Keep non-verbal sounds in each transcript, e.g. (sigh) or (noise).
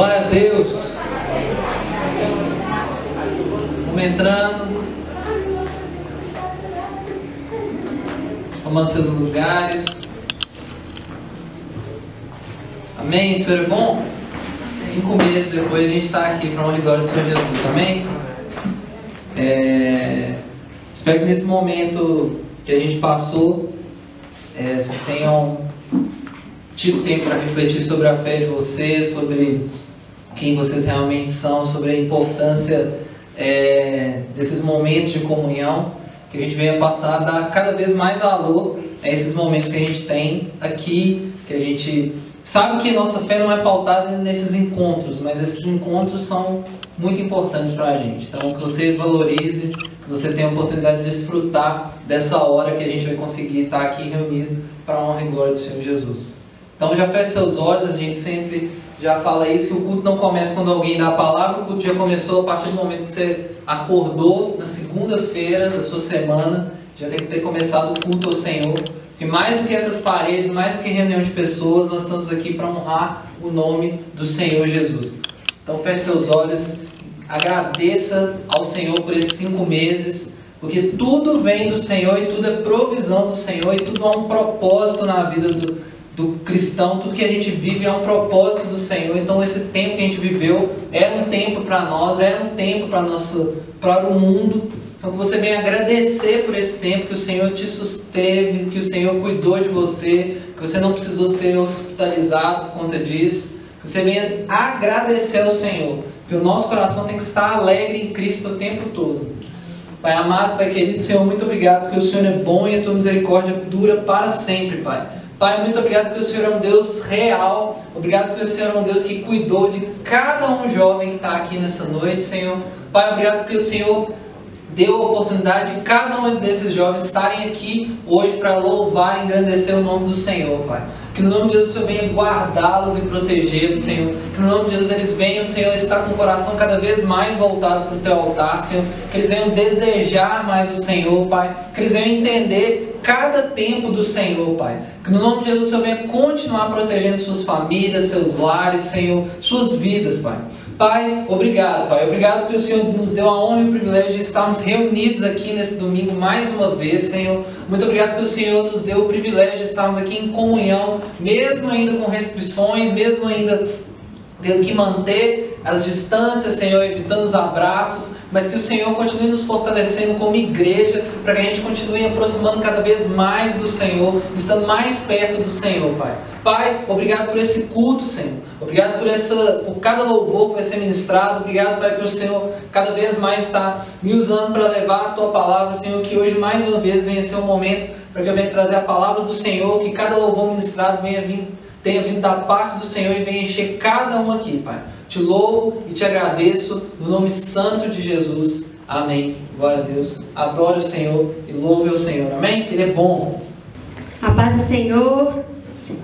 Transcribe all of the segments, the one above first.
Glória a Deus. Vamos entrando. Tomando seus lugares. Amém? Senhor é bom? Cinco meses depois a gente está aqui para honra e glória do Senhor Jesus. Amém? É... Espero que nesse momento que a gente passou, é, vocês tenham tido tempo para refletir sobre a fé de vocês, sobre quem vocês realmente são, sobre a importância é, desses momentos de comunhão, que a gente venha passar dar cada vez mais valor a esses momentos que a gente tem aqui, que a gente sabe que nossa fé não é pautada nesses encontros, mas esses encontros são muito importantes para a gente. Então, que você valorize, que você tenha a oportunidade de desfrutar dessa hora que a gente vai conseguir estar aqui reunido para a honra e glória do Senhor Jesus. Então, já feche seus olhos, a gente sempre já fala isso, que o culto não começa quando alguém dá a palavra, o culto já começou a partir do momento que você acordou na segunda-feira da sua semana, já tem que ter começado o culto ao Senhor. E mais do que essas paredes, mais do que reunião de pessoas, nós estamos aqui para honrar o nome do Senhor Jesus. Então feche seus olhos, agradeça ao Senhor por esses cinco meses, porque tudo vem do Senhor e tudo é provisão do Senhor e tudo há um propósito na vida do, do cristão, tudo que a gente vive é um propósito do Senhor. Então esse tempo que a gente viveu era um tempo para nós, era um tempo para nosso para o mundo. Então você venha agradecer por esse tempo que o Senhor te susteve, que o Senhor cuidou de você, que você não precisou ser hospitalizado por conta disso. Você venha agradecer ao Senhor, que o nosso coração tem que estar alegre em Cristo o tempo todo. Pai amado, Pai querido, Senhor, muito obrigado porque o Senhor é bom e a tua misericórdia dura para sempre, Pai. Pai, muito obrigado porque o Senhor é um Deus real. Obrigado porque o Senhor é um Deus que cuidou de cada um jovem que está aqui nessa noite, Senhor. Pai, obrigado porque o Senhor deu a oportunidade de cada um desses jovens estarem aqui hoje para louvar e engrandecer o nome do Senhor, Pai. Que no nome de Jesus o Senhor venha guardá-los e protegê-los, Senhor. Que no nome de Jesus eles venham, Senhor, estar com o coração cada vez mais voltado para o Teu altar, Senhor. Que eles venham desejar mais o Senhor, Pai. Que eles venham entender cada tempo do Senhor, Pai. Que no nome de Jesus o Senhor venha continuar protegendo suas famílias, seus lares, Senhor, suas vidas, Pai. Pai, obrigado, Pai. Obrigado porque o Senhor nos deu a honra e o privilégio de estarmos reunidos aqui nesse domingo mais uma vez, Senhor. Muito obrigado porque o Senhor nos deu o privilégio de estarmos aqui em comunhão, mesmo ainda com restrições, mesmo ainda tendo que manter as distâncias, Senhor, evitando os abraços, mas que o Senhor continue nos fortalecendo como igreja, para que a gente continue aproximando cada vez mais do Senhor, estando mais perto do Senhor, Pai. Pai, obrigado por esse culto, Senhor. Obrigado por essa, por cada louvor que vai ser ministrado. Obrigado, Pai, pelo Senhor cada vez mais estar me usando para levar a tua palavra, Senhor, que hoje mais uma vez venha ser um momento para que eu venha trazer a palavra do Senhor, que cada louvor ministrado venha vir, tenha vindo da parte do Senhor e venha encher cada um aqui, Pai. Te louvo e te agradeço no nome santo de Jesus. Amém. Glória a Deus. Adore o Senhor e louve o Senhor. Amém? Que Ele é bom. A paz do Senhor.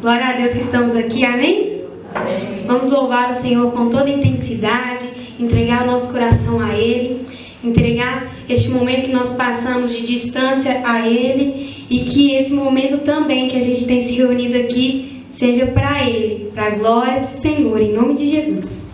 Glória a Deus que estamos aqui. Amém? Vamos louvar o Senhor com toda intensidade, entregar o nosso coração a Ele, entregar este momento que nós passamos de distância a Ele e que esse momento também que a gente tem se reunido aqui seja para Ele, para a glória do Senhor, em nome de Jesus.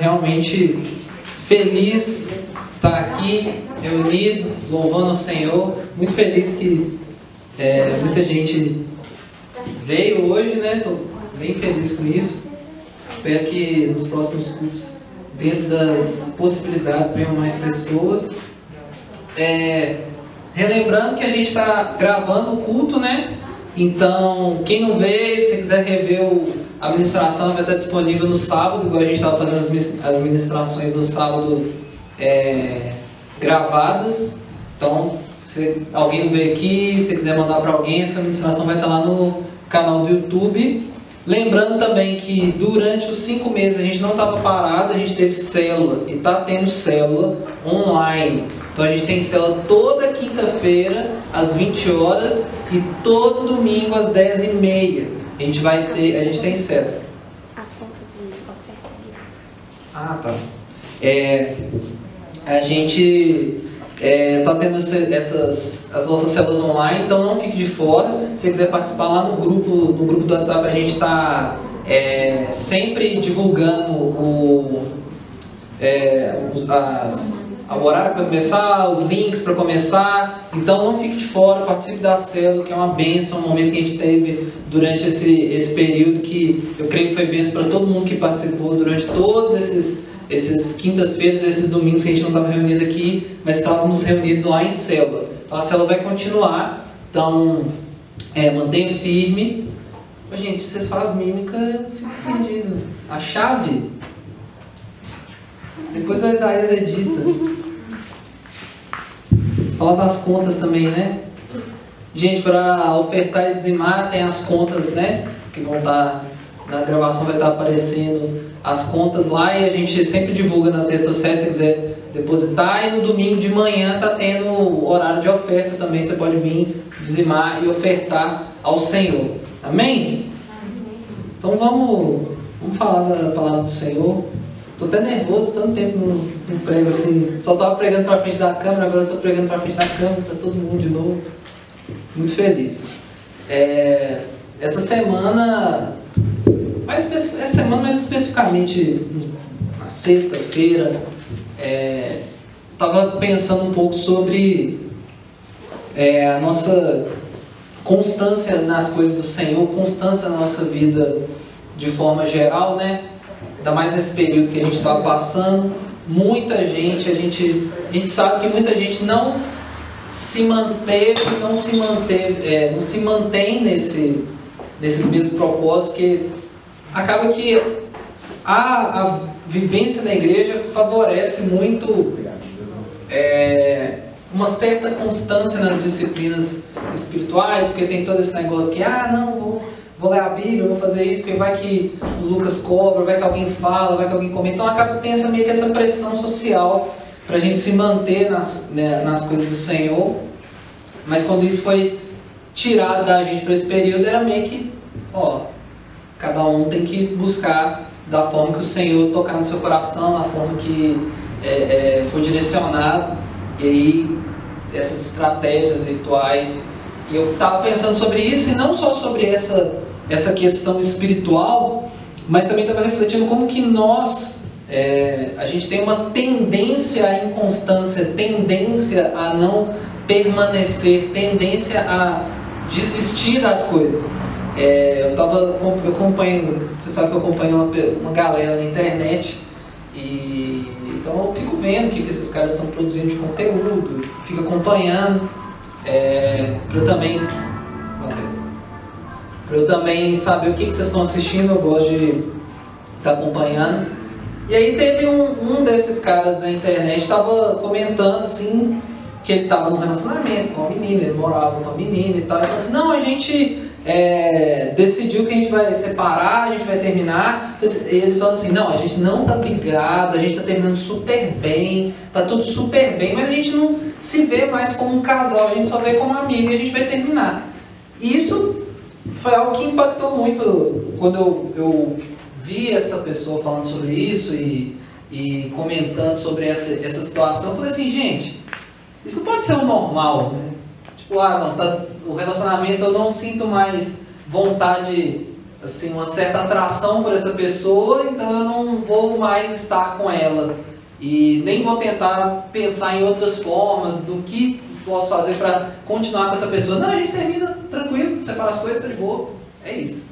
Realmente feliz estar aqui, reunido, louvando o Senhor. Muito feliz que é, muita gente veio hoje, né? Estou bem feliz com isso. Espero que nos próximos cultos, dentro das possibilidades, venham mais pessoas. É, relembrando que a gente está gravando o culto, né? Então, quem não veio, se quiser rever a administração, vai estar disponível no sábado, igual a gente estava fazendo as administrações no sábado é, gravadas. Então, se alguém não veio aqui, se quiser mandar para alguém, essa administração vai estar lá no canal do YouTube. Lembrando também que durante os cinco meses a gente não estava parado, a gente teve célula e está tendo célula online. Então a gente tem célula toda quinta-feira às 20 horas e todo domingo às 10 e meia. A gente vai ter, a gente tem contas de oferta de... Ah, tá. É, a gente está é, tendo essas as nossas células online, então não fique de fora. Se você quiser participar lá no grupo, no grupo do WhatsApp, a gente está é, sempre divulgando o, é, as, o horário para começar, os links para começar. Então não fique de fora, participe da célula, que é uma benção, um momento que a gente teve durante esse, esse período que eu creio que foi benção para todo mundo que participou durante todos esses esses quintas-feiras, esses domingos que a gente não estava reunido aqui, mas estávamos reunidos lá em célula. Então a célula vai continuar, então é, mantenha firme. Ô, gente, vocês fazem mímica, eu fico perdido. A chave? Depois o Isaías edita. Fala das contas também, né? Gente, para ofertar e dizimar, tem as contas, né? Que vão estar, tá, na gravação vai estar tá aparecendo as contas lá e a gente sempre divulga nas redes sociais se quiser depositar. E no domingo de manhã está tendo horário de oferta também. Você pode vir dizimar e ofertar ao Senhor. Amém? Então vamos, vamos falar da palavra do Senhor. Estou até nervoso, tanto tempo no prego assim. Só estava pregando para frente da câmera, agora estou pregando para frente da câmera para todo mundo de novo. Muito feliz. É, essa semana mais essa semana, mais especificamente na sexta-feira, é, pensando um pouco sobre é, a nossa constância nas coisas do Senhor, constância na nossa vida de forma geral, né? Ainda mais nesse período que a gente estava passando. Muita gente, a gente, a gente sabe que muita gente não se manteve, não se manteve, é, não se mantém nesse, nesses mesmos propósitos, que acaba que a, a vivência na igreja favorece muito é, uma certa constância nas disciplinas espirituais, porque tem todo esse negócio que, ah, não, vou, vou ler a Bíblia, vou fazer isso, porque vai que o Lucas cobra, vai que alguém fala, vai que alguém comenta. Então acaba que tem essa, meio que essa pressão social para a gente se manter nas, né, nas coisas do Senhor. Mas quando isso foi tirado da gente para esse período, era meio que, ó, Cada um tem que buscar da forma que o Senhor tocar no seu coração, na forma que é, é, for direcionado. E aí, essas estratégias virtuais. E eu estava pensando sobre isso, e não só sobre essa, essa questão espiritual, mas também estava refletindo como que nós, é, a gente tem uma tendência à inconstância, tendência a não permanecer, tendência a desistir das coisas. É, eu tava acompanhando, você sabe que eu acompanho uma, uma galera na internet e então eu fico vendo o que, que esses caras estão produzindo de conteúdo, fico acompanhando é, para também para eu também saber o que, que vocês estão assistindo, eu gosto de estar tá acompanhando. E aí teve um, um desses caras na internet estava comentando assim que ele estava num relacionamento com uma menina, ele morava com uma menina e tal. E falou assim, não, a gente é, decidiu que a gente vai separar, a gente vai terminar. E eles falam assim, não, a gente não tá brigado, a gente tá terminando super bem, tá tudo super bem, mas a gente não se vê mais como um casal, a gente só vê como amigo e a gente vai terminar. Isso foi algo que impactou muito quando eu, eu vi essa pessoa falando sobre isso e, e comentando sobre essa, essa situação. Eu falei assim, gente, isso não pode ser o normal, né? Tipo, ah, não, tá, o relacionamento eu não sinto mais vontade, assim, uma certa atração por essa pessoa, então eu não vou mais estar com ela. E nem vou tentar pensar em outras formas do que posso fazer para continuar com essa pessoa. Não, a gente termina tranquilo, separa as coisas, tá de boa. É isso.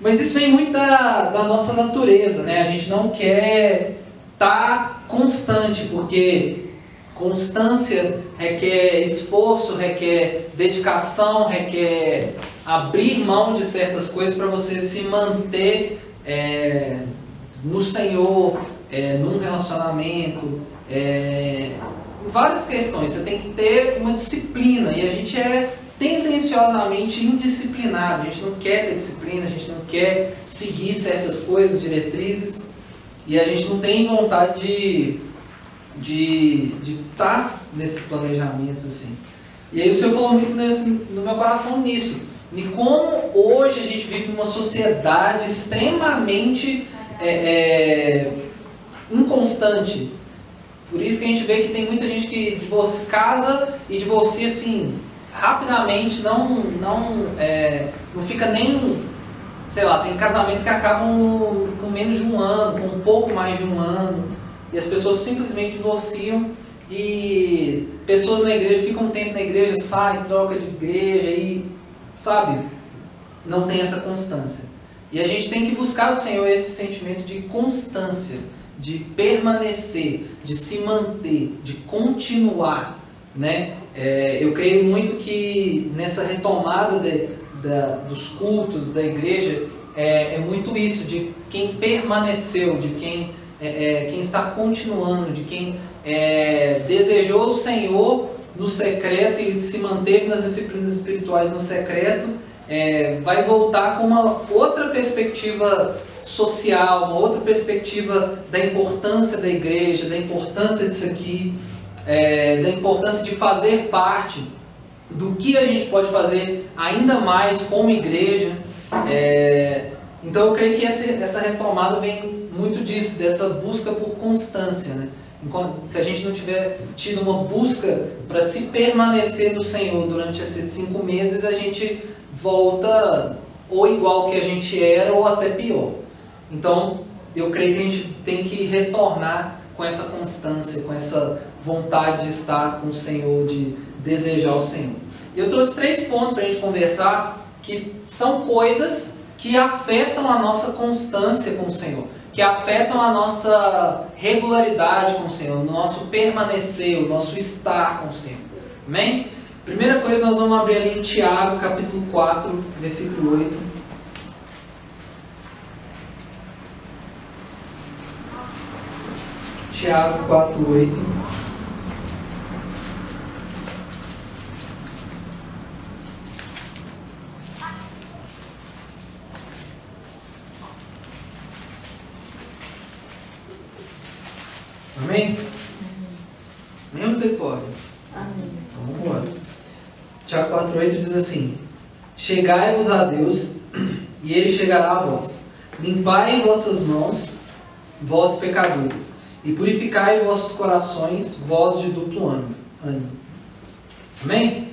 Mas isso vem muito da, da nossa natureza, né? A gente não quer estar tá constante, porque constância requer esforço, requer dedicação, requer abrir mão de certas coisas para você se manter é, no Senhor, é, num relacionamento, é, várias questões. Você tem que ter uma disciplina e a gente é tendenciosamente indisciplinado. A gente não quer ter disciplina, a gente não quer seguir certas coisas, diretrizes e a gente não tem vontade de, de, de estar nesses planejamentos assim. E aí o Senhor falou muito nesse, no meu coração nisso. E como hoje a gente vive numa sociedade extremamente é, é, inconstante. Por isso que a gente vê que tem muita gente que divorcia, casa e divorcia assim, rapidamente, não, não, é, não fica nem, sei lá, tem casamentos que acabam com menos de um ano, com um pouco mais de um ano, e as pessoas simplesmente divorciam e pessoas na igreja ficam um tempo na igreja, saem, troca de igreja e, sabe, não tem essa constância. E a gente tem que buscar do Senhor esse sentimento de constância de permanecer, de se manter, de continuar, né? É, eu creio muito que nessa retomada de, da, dos cultos da igreja é, é, muito isso de quem permaneceu, de quem é, é quem está continuando, de quem é, desejou o Senhor no secreto e se manteve nas disciplinas espirituais no secreto, é, vai voltar com uma outra perspectiva social, uma outra perspectiva da importância da igreja, da importância disso aqui, é, da importância de fazer parte do que a gente pode fazer ainda mais como igreja. É, então eu creio que essa, essa retomada vem muito disso, dessa busca por constância. Né? Enquanto, se a gente não tiver tido uma busca para se permanecer no Senhor durante esses cinco meses, a gente volta ou igual que a gente era ou até pior. Então, eu creio que a gente tem que retornar com essa constância, com essa vontade de estar com o Senhor, de desejar o Senhor. E eu trouxe três pontos para a gente conversar que são coisas que afetam a nossa constância com o Senhor, que afetam a nossa regularidade com o Senhor, o nosso permanecer, o nosso estar com o Senhor. Amém? Primeira coisa, nós vamos abrir ali em Tiago, capítulo 4, versículo 8. Tiago 4,8. Amém? Amém ou misericórdia? Amém. Então vamos embora. Tiago 4,8 diz assim: Chegai-vos a Deus, e Ele chegará a vós. Limpai vossas mãos, vós pecadores e purificai vossos corações, vós de duplo ânimo. Amém?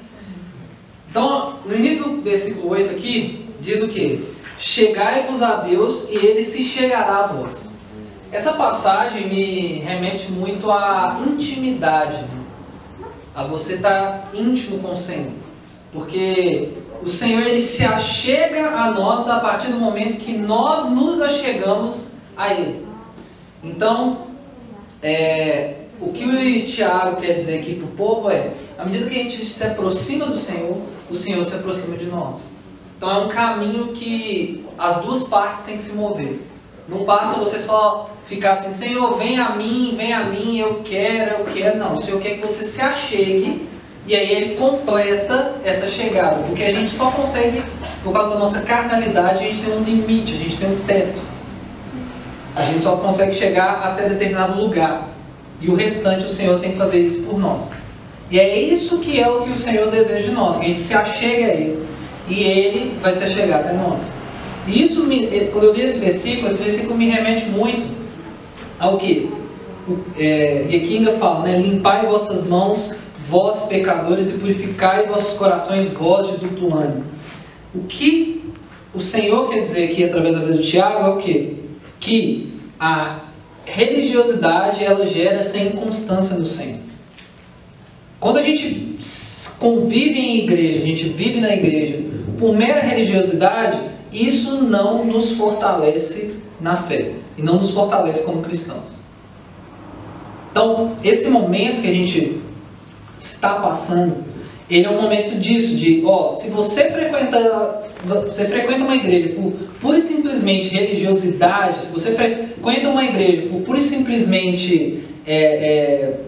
Então, no início do versículo 8 aqui, diz o que? Chegai-vos a Deus e ele se chegará a vós. Essa passagem me remete muito à intimidade, a você estar íntimo com o Senhor. Porque o Senhor ele se achega a nós a partir do momento que nós nos achegamos a Ele. Então, é, o que o Tiago quer dizer aqui para o povo é: à medida que a gente se aproxima do Senhor, o Senhor se aproxima de nós. Então é um caminho que as duas partes têm que se mover. Não basta você só ficar assim, Senhor, vem a mim, vem a mim, eu quero, eu quero. Não, o Senhor quer que você se achegue e aí Ele completa essa chegada. Porque a gente só consegue, por causa da nossa carnalidade, a gente tem um limite, a gente tem um teto. A gente só consegue chegar até determinado lugar. E o restante o Senhor tem que fazer isso por nós. E é isso que é o que o Senhor deseja de nós, que a gente se achegue a Ele. e ele vai se chegar até nós. E isso, me, eh, quando eu li esse versículo, esse versículo me remete muito ao que? É, e aqui ainda fala, né? Limpai vossas mãos, vós pecadores, e purificai vossos corações, vós de duplo ânimo. O que o Senhor quer dizer aqui através da vida de Tiago é o que? Que a religiosidade ela gera essa inconstância no Senhor. Quando a gente convive em igreja, a gente vive na igreja por mera religiosidade, isso não nos fortalece na fé e não nos fortalece como cristãos. Então, esse momento que a gente está passando, ele é um momento disso, de, ó, se você frequenta, você frequenta uma igreja por pura e simplesmente religiosidade, se você frequenta uma igreja por pura e simplesmente é, é,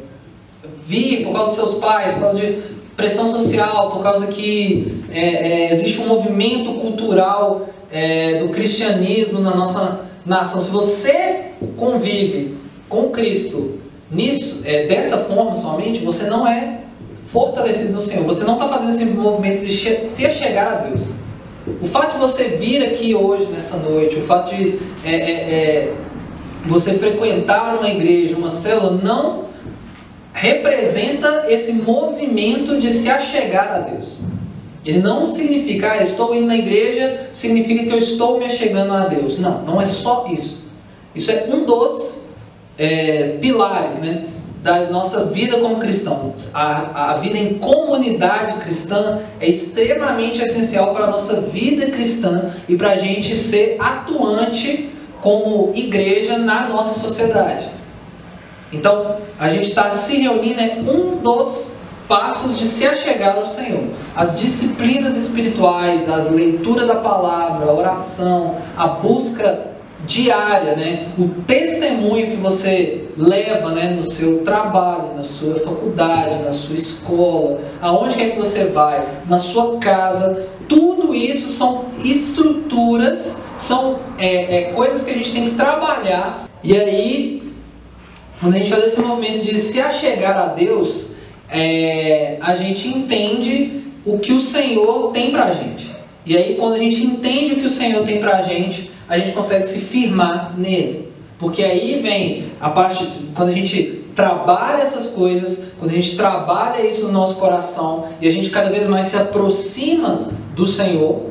vir por causa dos seus pais, por causa de pressão social, por causa que é, é existe um movimento cultural é, do cristianismo na nossa nação, se você convive com Cristo nisso, é, dessa forma somente, você não é fortalecido no Senhor. Você não está fazendo esse movimento de se chegar a Deus. O fato de você vir aqui hoje, nessa noite, o fato de é, é, é, você frequentar uma igreja, uma célula, não representa esse movimento de se achegar a Deus. Ele não significa, ah, estou indo na igreja, significa que eu estou me achegando a Deus. Não, não é só isso. Isso é um dos é, pilares né, da nossa vida como cristãos. A, a vida em comunidade cristã é extremamente essencial para a nossa vida cristã e para a gente ser atuante como igreja na nossa sociedade. Então, a gente está se reunindo, é um dos passos de se achegar ao Senhor. As disciplinas espirituais, a leitura da palavra, a oração, a busca diária, né? o testemunho que você leva né? no seu trabalho, na sua faculdade, na sua escola, aonde quer que você vai, na sua casa, tudo isso são estruturas, são é, é, coisas que a gente tem que trabalhar. E aí, quando a gente faz esse momento de se achegar a Deus, é, a gente entende o que o Senhor tem para a gente. E aí, quando a gente entende o que o Senhor tem para a gente, a gente consegue se firmar nele. Porque aí vem a parte, quando a gente trabalha essas coisas, quando a gente trabalha isso no nosso coração e a gente cada vez mais se aproxima do Senhor,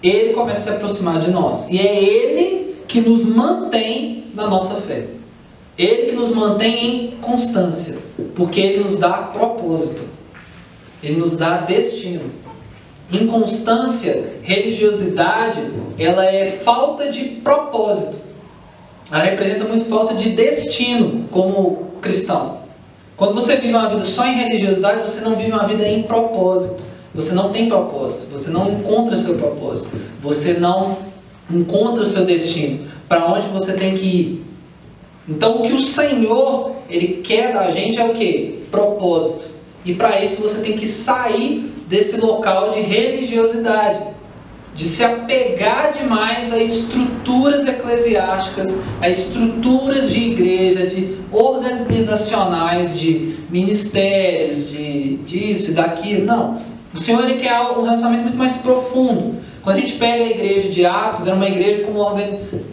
ele começa a se aproximar de nós. E é ele que nos mantém na nossa fé. Ele que nos mantém em constância, porque ele nos dá propósito, ele nos dá destino. Inconstância, religiosidade, ela é falta de propósito. Ela representa muito falta de destino como cristão. Quando você vive uma vida só em religiosidade, você não vive uma vida em propósito. Você não tem propósito, você não encontra seu propósito, você não encontra o seu destino, para onde você tem que ir. Então, o que o Senhor ele quer da gente é o que? Propósito. E para isso você tem que sair desse local de religiosidade, de se apegar demais a estruturas eclesiásticas, a estruturas de igreja, de organizacionais, de ministérios, de disso e daquilo. Não. O Senhor ele quer um relacionamento muito mais profundo. Quando a gente pega a igreja de Atos, era uma igreja com uma,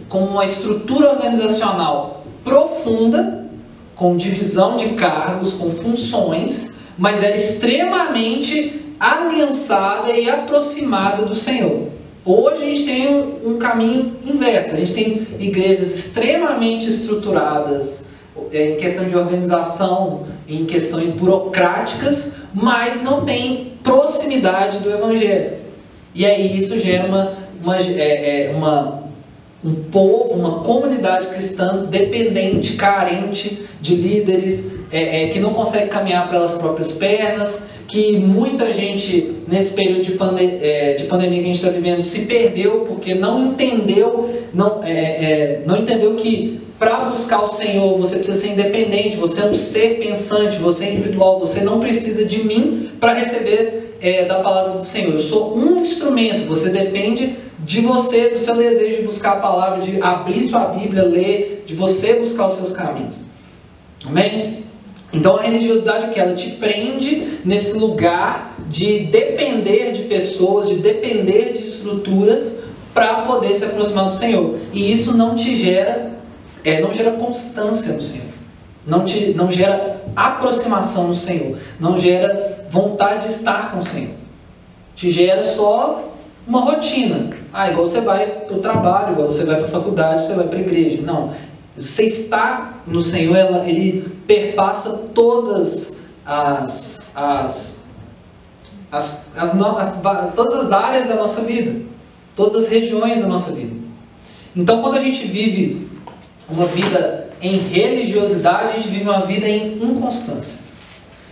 com uma estrutura organizacional profunda, com divisão de cargos, com funções, mas era extremamente aliançada e aproximada do Senhor. Hoje a gente tem um, um caminho inverso, a gente tem igrejas extremamente estruturadas é, em questão de organização, em questões burocráticas, mas não tem proximidade do Evangelho. E aí isso gera uma, uma, é, é, uma um povo, uma comunidade cristã dependente, carente de líderes, é, é, que não consegue caminhar pelas próprias pernas, que muita gente nesse período de, pande é, de pandemia que a gente está vivendo se perdeu porque não entendeu, não, é, é, não entendeu que para buscar o Senhor você precisa ser independente, você é um ser pensante, você é individual, você não precisa de mim para receber é, da palavra do Senhor. Eu sou um instrumento, você depende de você, do seu desejo de buscar a palavra, de abrir sua Bíblia, ler, de você buscar os seus caminhos. Amém? Então a religiosidade que ela te prende nesse lugar de depender de pessoas, de depender de estruturas para poder se aproximar do Senhor. E isso não te gera, é, não gera constância no Senhor. Não, te, não gera aproximação no Senhor. Não gera vontade de estar com o Senhor. Te gera só uma rotina. Ah, igual você vai para o trabalho, igual você vai para a faculdade, você vai para a igreja. Não. Você estar no Senhor, ela, ele perpassa todas as, as, as, as, as, todas as áreas da nossa vida, todas as regiões da nossa vida. Então, quando a gente vive uma vida em religiosidade, a gente vive uma vida em inconstância.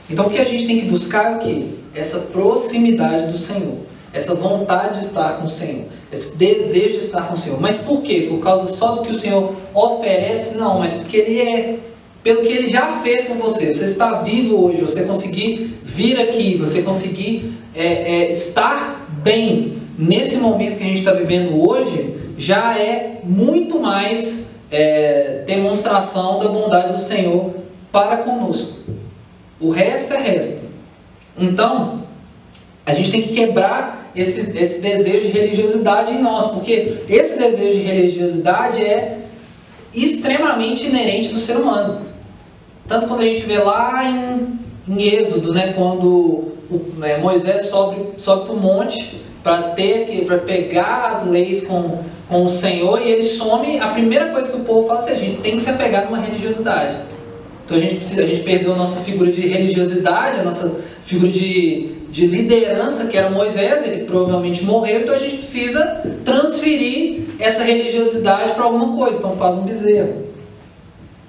Então, o que a gente tem que buscar é o quê? Essa proximidade do Senhor essa vontade de estar com o Senhor, esse desejo de estar com o Senhor. Mas por quê? Por causa só do que o Senhor oferece? Não, mas porque Ele é, pelo que Ele já fez com você. Você está vivo hoje, você conseguir vir aqui, você conseguir é, é, estar bem nesse momento que a gente está vivendo hoje, já é muito mais é, demonstração da bondade do Senhor para conosco. O resto é resto. Então, a gente tem que quebrar esse, esse desejo de religiosidade em nós, porque esse desejo de religiosidade é extremamente inerente do ser humano. Tanto quando a gente vê lá em, em Êxodo, né, quando o, é, Moisés sobe, sobe para o monte para ter para pegar as leis com, com o Senhor e ele some, a primeira coisa que o povo fala é assim, a gente tem que se apegar numa religiosidade. Então a gente precisa, a gente perdeu a nossa figura de religiosidade, a nossa figura de de liderança, que era Moisés, ele provavelmente morreu, então a gente precisa transferir essa religiosidade para alguma coisa, então faz um bezerro.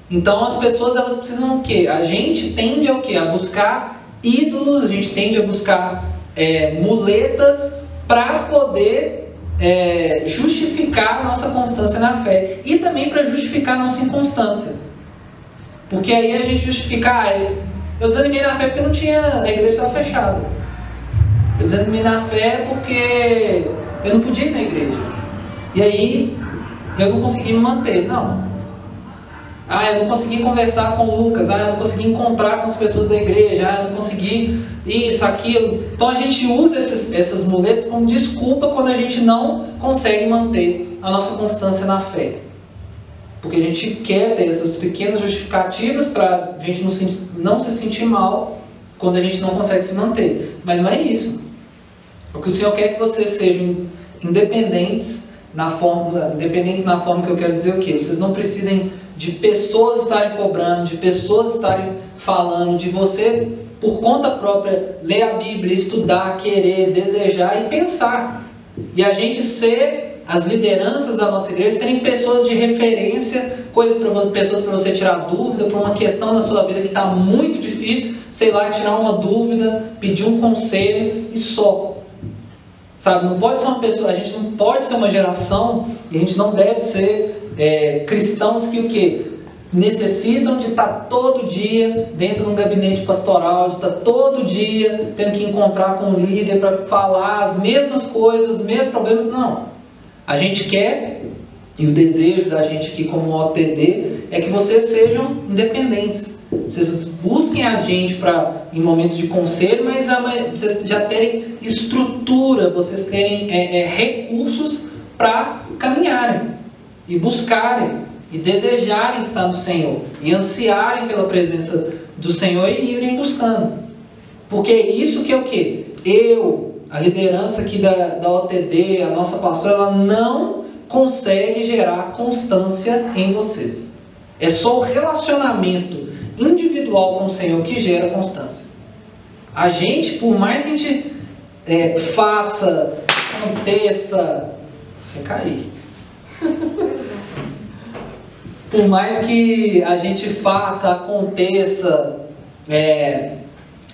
Então as pessoas elas precisam o quê? A gente tende ao quê? A buscar ídolos, a gente tende a buscar é, muletas para poder é, justificar a nossa constância na fé e também para justificar a nossa inconstância. Porque aí a gente justifica, ah, eu desanimei na fé porque não tinha, a igreja estava fechada. Eu desanimei na fé porque eu não podia ir na igreja. E aí eu não consegui me manter. Não. Ah, eu não consegui conversar com o Lucas. Ah, eu não consegui encontrar com as pessoas da igreja. Ah, eu não consegui isso, aquilo. Então a gente usa esses, essas muletas como desculpa quando a gente não consegue manter a nossa constância na fé. Porque a gente quer ter essas pequenas justificativas para a gente não se, não se sentir mal quando a gente não consegue se manter. Mas não é isso. O que o Senhor quer é que vocês sejam independentes na forma, independentes na forma que eu quero dizer o quê? Vocês não precisem de pessoas estarem cobrando, de pessoas estarem falando, de você por conta própria ler a Bíblia, estudar, querer, desejar e pensar. E a gente ser as lideranças da nossa igreja serem pessoas de referência, coisas para pessoas para você tirar dúvida, para uma questão na sua vida que está muito difícil, sei lá, tirar uma dúvida, pedir um conselho e só. Sabe, não pode ser uma pessoa, a gente não pode ser uma geração e a gente não deve ser é, cristãos que o que? Necessitam de estar todo dia dentro de um gabinete pastoral, de estar todo dia tendo que encontrar com um líder para falar as mesmas coisas, os mesmos problemas. Não. A gente quer, e o desejo da gente aqui como OTD, é que vocês sejam independentes. Vocês busquem a gente para em momentos de conselho, mas vocês já terem estrutura, vocês terem é, é, recursos para caminharem e buscarem e desejarem estar no Senhor e ansiarem pela presença do Senhor e irem buscando. Porque isso que é o que? Eu, a liderança aqui da, da OTD, a nossa pastora, ela não consegue gerar constância em vocês. É só o relacionamento individual com o Senhor que gera constância. A gente, por mais que a gente é, faça, aconteça, sem cair. (laughs) por mais que a gente faça, aconteça, é,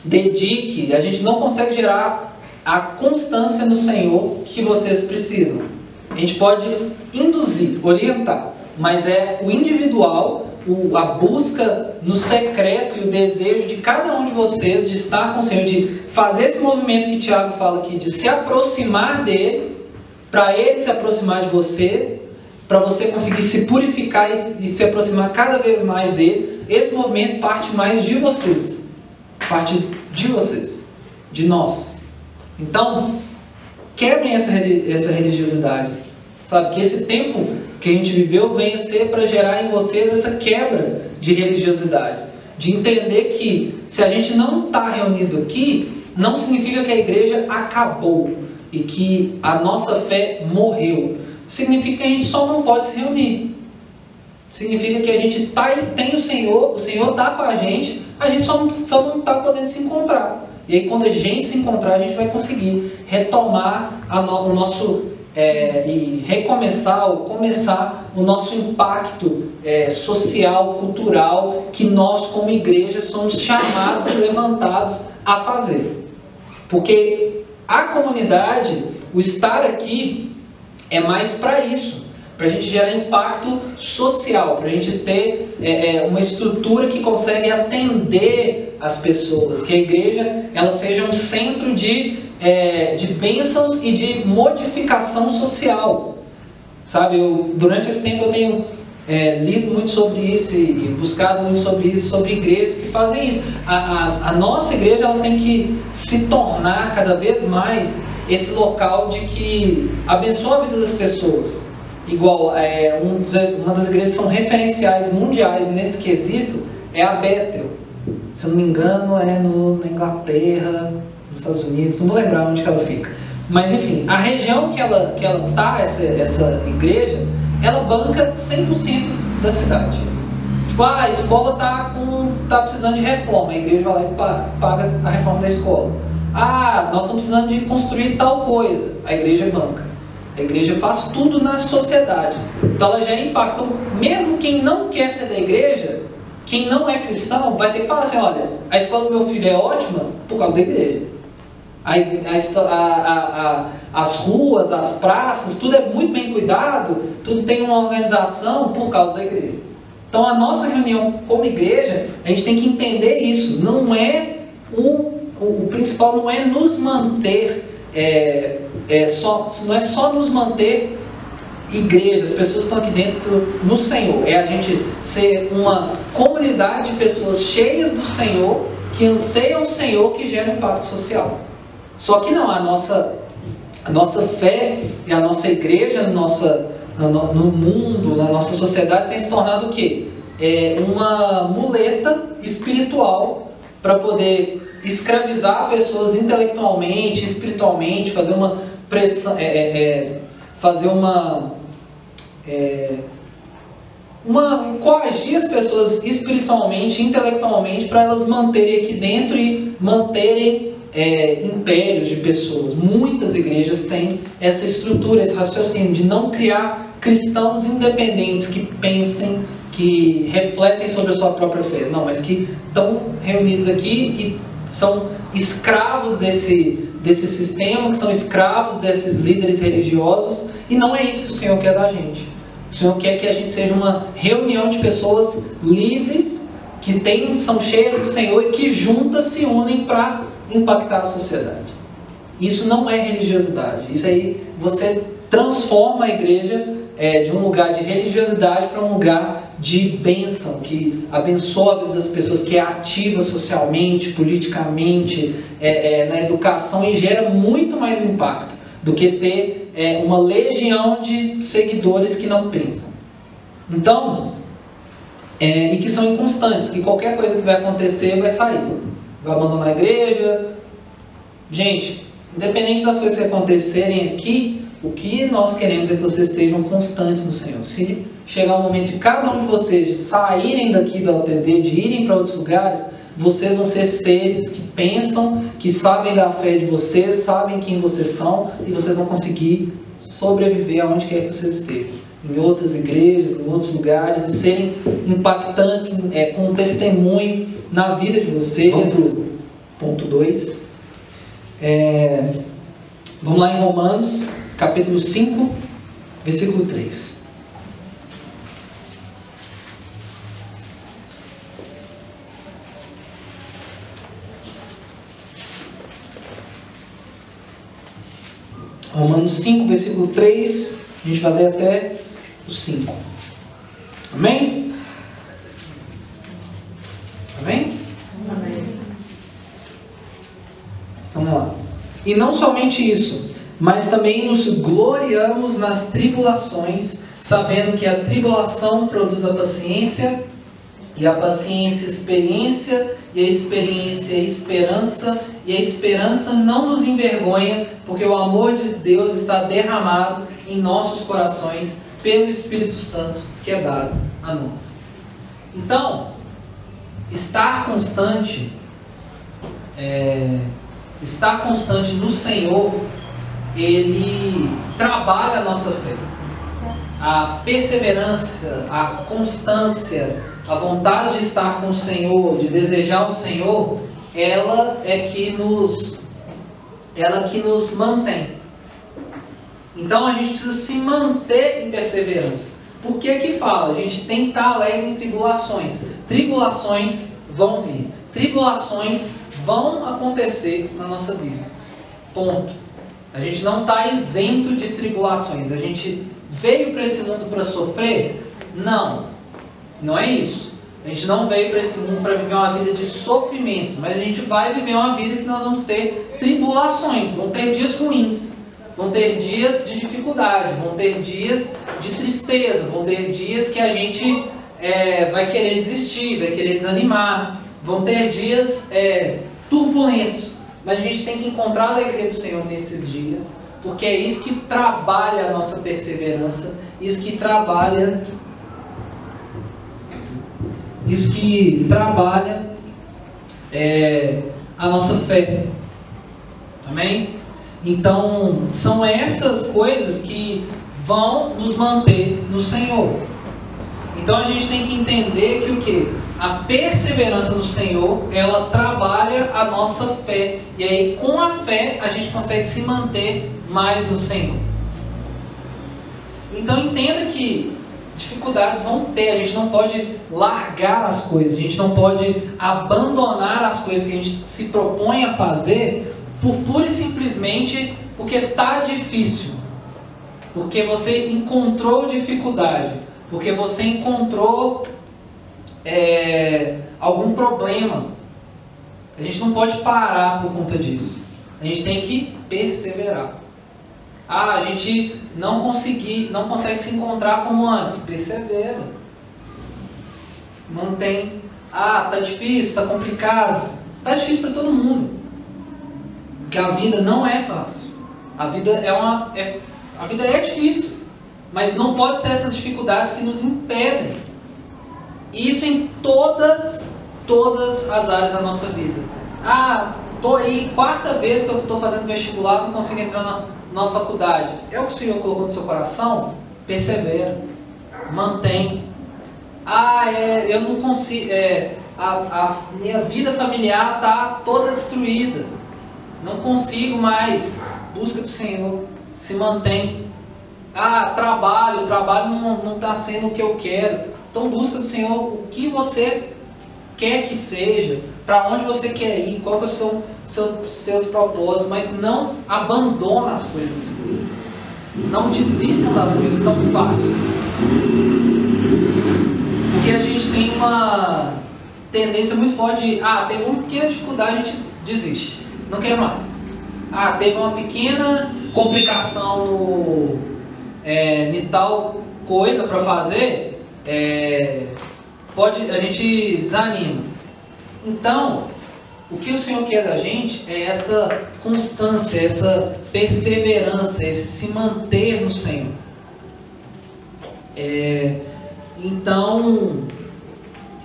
dedique, a gente não consegue gerar a constância no Senhor que vocês precisam. A gente pode induzir, orientar, mas é o individual o, a busca no secreto e o desejo de cada um de vocês de estar com o Senhor, de fazer esse movimento que Tiago fala aqui, de se aproximar dele, para ele se aproximar de você, para você conseguir se purificar e, se aproximar cada vez mais dele, esse movimento parte mais de vocês. Parte de vocês. De nós. Então, quebrem essa, essa religiosidade. Sabe? Que esse tempo que a gente viveu venha ser para gerar em vocês essa quebra de religiosidade. De entender que se a gente não está reunido aqui, não significa que a igreja acabou e que a nossa fé morreu. Significa que a gente só não pode se reunir. Significa que a gente tá, tem o Senhor, o Senhor está com a gente, a gente só, não está podendo se encontrar. E aí, quando a gente se encontrar, a gente vai conseguir retomar no, o nosso é, e recomeçar ou começar o nosso impacto é, social, cultural, que nós, como igreja, somos chamados e levantados a fazer. Porque a comunidade, o estar aqui, é mais para isso para a gente gerar impacto social, para a gente ter é, é, uma estrutura que consegue atender as pessoas, que a igreja ela seja um centro de, é, de bênçãos e de modificação social. Sabe, eu, durante esse tempo eu tenho é, lido muito sobre isso e, buscado muito sobre isso, sobre igrejas que fazem isso. A, a, a nossa igreja ela tem que se tornar cada vez mais esse local de que abençoa a vida das pessoas. Igual, é, um uma das igrejas que são referenciais mundiais nesse quesito é a Bethel. Se eu não me engano, é no, na Inglaterra, nos Estados Unidos, não vou lembrar onde que ela fica. Mas enfim, a região que ela que ela tá, essa, essa igreja, ela banca 100% da cidade. Tipo, ah, a escola tá, com, tá precisando de reforma, a igreja vai lá e paga a reforma da escola. Ah, nós estamos precisando de construir tal coisa, a igreja banca. A igreja faz tudo na sociedade. Então ela impacto. Então, mesmo quem não quer ser da igreja, quem não é cristão, vai ter que falar assim: olha, a escola do meu filho é ótima por causa da igreja. A, a, a, as ruas, as praças, tudo é muito bem cuidado, tudo tem uma organização por causa da igreja. Então a nossa reunião como igreja, a gente tem que entender isso. Não é o, o principal não é nos manter é, é só, não é só nos manter igreja, as pessoas estão aqui dentro no Senhor, é a gente ser uma comunidade de pessoas cheias do Senhor, que anseiam o Senhor, que gera impacto social. Só que não, a nossa, a nossa fé e a nossa igreja, nossa, no mundo, na nossa sociedade, tem se tornado o quê? É uma muleta espiritual para poder escravizar pessoas intelectualmente, espiritualmente, fazer uma pressão, é, é, é, fazer uma, é, uma coagir as pessoas espiritualmente, intelectualmente, para elas manterem aqui dentro e manterem é, impérios de pessoas. Muitas igrejas têm essa estrutura, esse raciocínio de não criar cristãos independentes que pensem, que refletem sobre a sua própria fé. Não, mas que estão reunidos aqui e são escravos desse, desse sistema, que são escravos desses líderes religiosos, e não é isso que o Senhor quer da gente. O Senhor quer que a gente seja uma reunião de pessoas livres, que tem, são cheias do Senhor e que juntas se unem para impactar a sociedade. Isso não é religiosidade. Isso aí você transforma a igreja é, de um lugar de religiosidade para um lugar de bênção, que abençoa a vida das pessoas, que é ativa socialmente, politicamente, é, é, na educação e gera muito mais impacto do que ter é, uma legião de seguidores que não pensam. Então, é, e que são inconstantes, que qualquer coisa que vai acontecer vai sair. Vai abandonar a igreja. Gente, independente das coisas que acontecerem aqui, o que nós queremos é que vocês estejam constantes no Senhor. Se chegar o momento de cada um de vocês de saírem daqui da UTD, de irem para outros lugares, vocês vão ser seres que pensam, que sabem da fé de vocês, sabem quem vocês são e vocês vão conseguir sobreviver aonde quer que vocês estejam. Em outras igrejas, em outros lugares, e serem impactantes é, com um testemunho na vida de vocês. Ponto 2. É, vamos lá em Romanos capítulo 5, versículo 3. Romanos 5, versículo 3, a gente vai ler até o 5. Amém? Amém? Amém. Vamos lá. E não somente isso, mas também nos gloriamos nas tribulações, sabendo que a tribulação produz a paciência, e a paciência, experiência, e a experiência, esperança, e a esperança não nos envergonha, porque o amor de Deus está derramado em nossos corações pelo Espírito Santo que é dado a nós. Então, estar constante, é, estar constante no Senhor, ele trabalha a nossa fé. A perseverança, a constância, a vontade de estar com o Senhor, de desejar o Senhor, ela é que nos ela que nos mantém. Então a gente precisa se manter em perseverança. Por que que fala? A gente tem que estar alegre em tribulações. Tribulações vão vir. Tribulações vão acontecer na nossa vida. Ponto. A gente não está isento de tribulações. A gente veio para esse mundo para sofrer? Não. Não é isso. A gente não veio para esse mundo para viver uma vida de sofrimento, mas a gente vai viver uma vida que nós vamos ter tribulações, vão ter dias ruins, vão ter dias de dificuldade, vão ter dias de tristeza, vão ter dias que a gente é, vai querer desistir, vai querer desanimar, vão ter dias é, turbulentos, mas a gente tem que encontrar a alegria do Senhor nesses dias, porque é isso que trabalha a nossa perseverança, isso que trabalha isso que trabalha é, a nossa fé. Amém? Então, são essas coisas que vão nos manter no Senhor. Então a gente tem que entender que o que? A perseverança no Senhor, ela trabalha a nossa fé. E aí, com a fé, a gente consegue se manter mais no Senhor. Então entenda que dificuldades vão ter, a gente não pode largar as coisas, a gente não pode abandonar as coisas que a gente se propõe a fazer por pura e simplesmente porque está difícil, porque você encontrou dificuldade, porque você encontrou é, algum problema. A gente não pode parar por conta disso. A gente tem que perseverar. Ah, a gente não conseguir, não consegue se encontrar como antes. Persevera. Mantém. Ah, tá difícil, tá complicado. Tá difícil para todo mundo. Porque a vida não é fácil. A vida é uma é, a vida é difícil, mas não pode ser essas dificuldades que nos impedem. E isso em todas todas as áreas da nossa vida. Ah, tô aí quarta vez que eu estou fazendo vestibular, não consigo entrar na numa faculdade, é o que o Senhor colocou no seu coração? Persevera, mantém. Ah, é, eu não consigo, é, a, a minha vida familiar está toda destruída, não consigo mais. Busca do Senhor, se mantém. Ah, trabalho, trabalho não está sendo o que eu quero. Então busca do Senhor o que você quer que seja, para onde você quer ir, qual que é o seu, seu, seus propósitos, mas não abandona as coisas. Não desistam das coisas tão fácil. Porque a gente tem uma tendência muito forte de, ah, teve uma pequena dificuldade, a gente desiste. Não quer mais. Ah, teve uma pequena complicação no, é, em tal coisa para fazer, é, pode, a gente desanima. Então, o que o Senhor quer da gente é essa constância, essa perseverança, esse se manter no Senhor. É, então,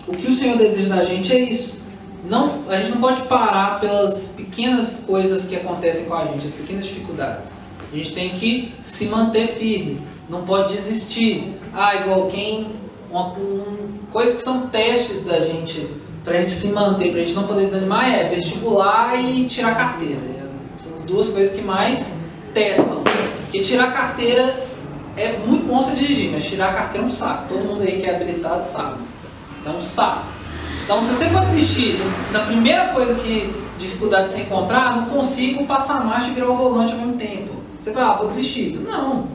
o que o Senhor deseja da gente é isso. Não, a gente não pode parar pelas pequenas coisas que acontecem com a gente, as pequenas dificuldades. A gente tem que se manter firme, não pode desistir. Ah, igual quem uma, um, coisas que são testes da gente, para a gente se manter, para a gente não poder desanimar, é vestibular e tirar carteira. São as duas coisas que mais testam. Porque tirar carteira é muito bom você dirigir, mas tirar carteira é um saco. Todo mundo aí que é habilitado sabe. É um saco. Então, se você for desistir na primeira coisa que dificuldade você encontrar, não consigo passar a marcha e virar o volante ao mesmo tempo. Você vai, ah, vou desistir. Não.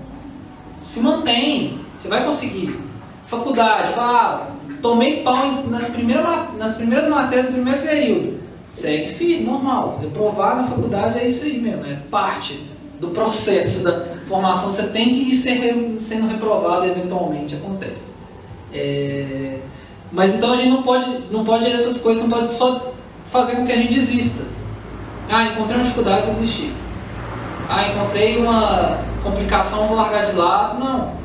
Se mantém. Você vai conseguir faculdade, fala, ah, tomei pau nas primeiras, nas primeiras matérias do primeiro período. segue firme, normal. Reprovar na faculdade é isso aí mesmo, é parte do processo da formação. Você tem que ir ser, sendo reprovado eventualmente, acontece. É... Mas então a gente não pode, não pode essas coisas, não pode só fazer com que a gente desista. Ah, encontrei uma dificuldade, vou desistir. Ah, encontrei uma complicação, vou largar de lado. Não.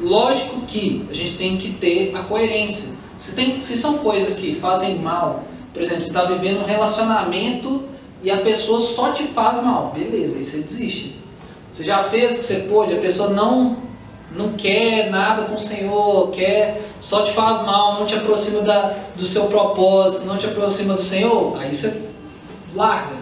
Lógico que a gente tem que ter a coerência. Se, tem, se são coisas que fazem mal, por exemplo, você está vivendo um relacionamento e a pessoa só te faz mal, beleza, aí você desiste. Você já fez o que você pôde, a pessoa não, não quer nada com o Senhor, quer, só te faz mal, não te aproxima da, do seu propósito, não te aproxima do Senhor, aí você larga,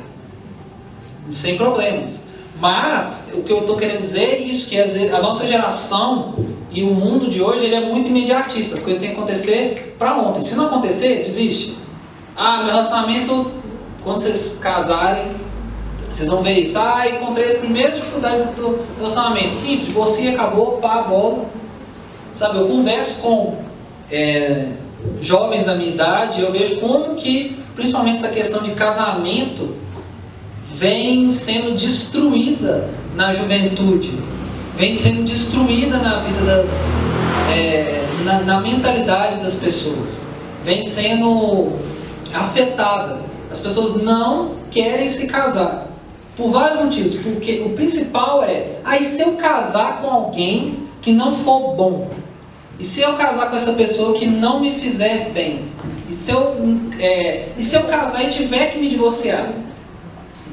sem problemas. Mas o que eu estou querendo dizer é isso, que a nossa geração e o mundo de hoje ele é muito imediatista, as coisas têm que acontecer para ontem. Se não acontecer, desiste. Ah, meu relacionamento, quando vocês casarem, vocês vão ver isso. Ah, encontrei as primeiras dificuldades do relacionamento. Simples, você acabou, pá, bola. Sabe, eu converso com é, jovens da minha idade eu vejo como que, principalmente essa questão de casamento, vem sendo destruída na juventude, vem sendo destruída na vida das. É, na, na mentalidade das pessoas, vem sendo afetada. As pessoas não querem se casar. Por vários motivos. Porque o principal é, aí se eu casar com alguém que não for bom? E se eu casar com essa pessoa que não me fizer bem? E se eu, é, e se eu casar e tiver que me divorciar?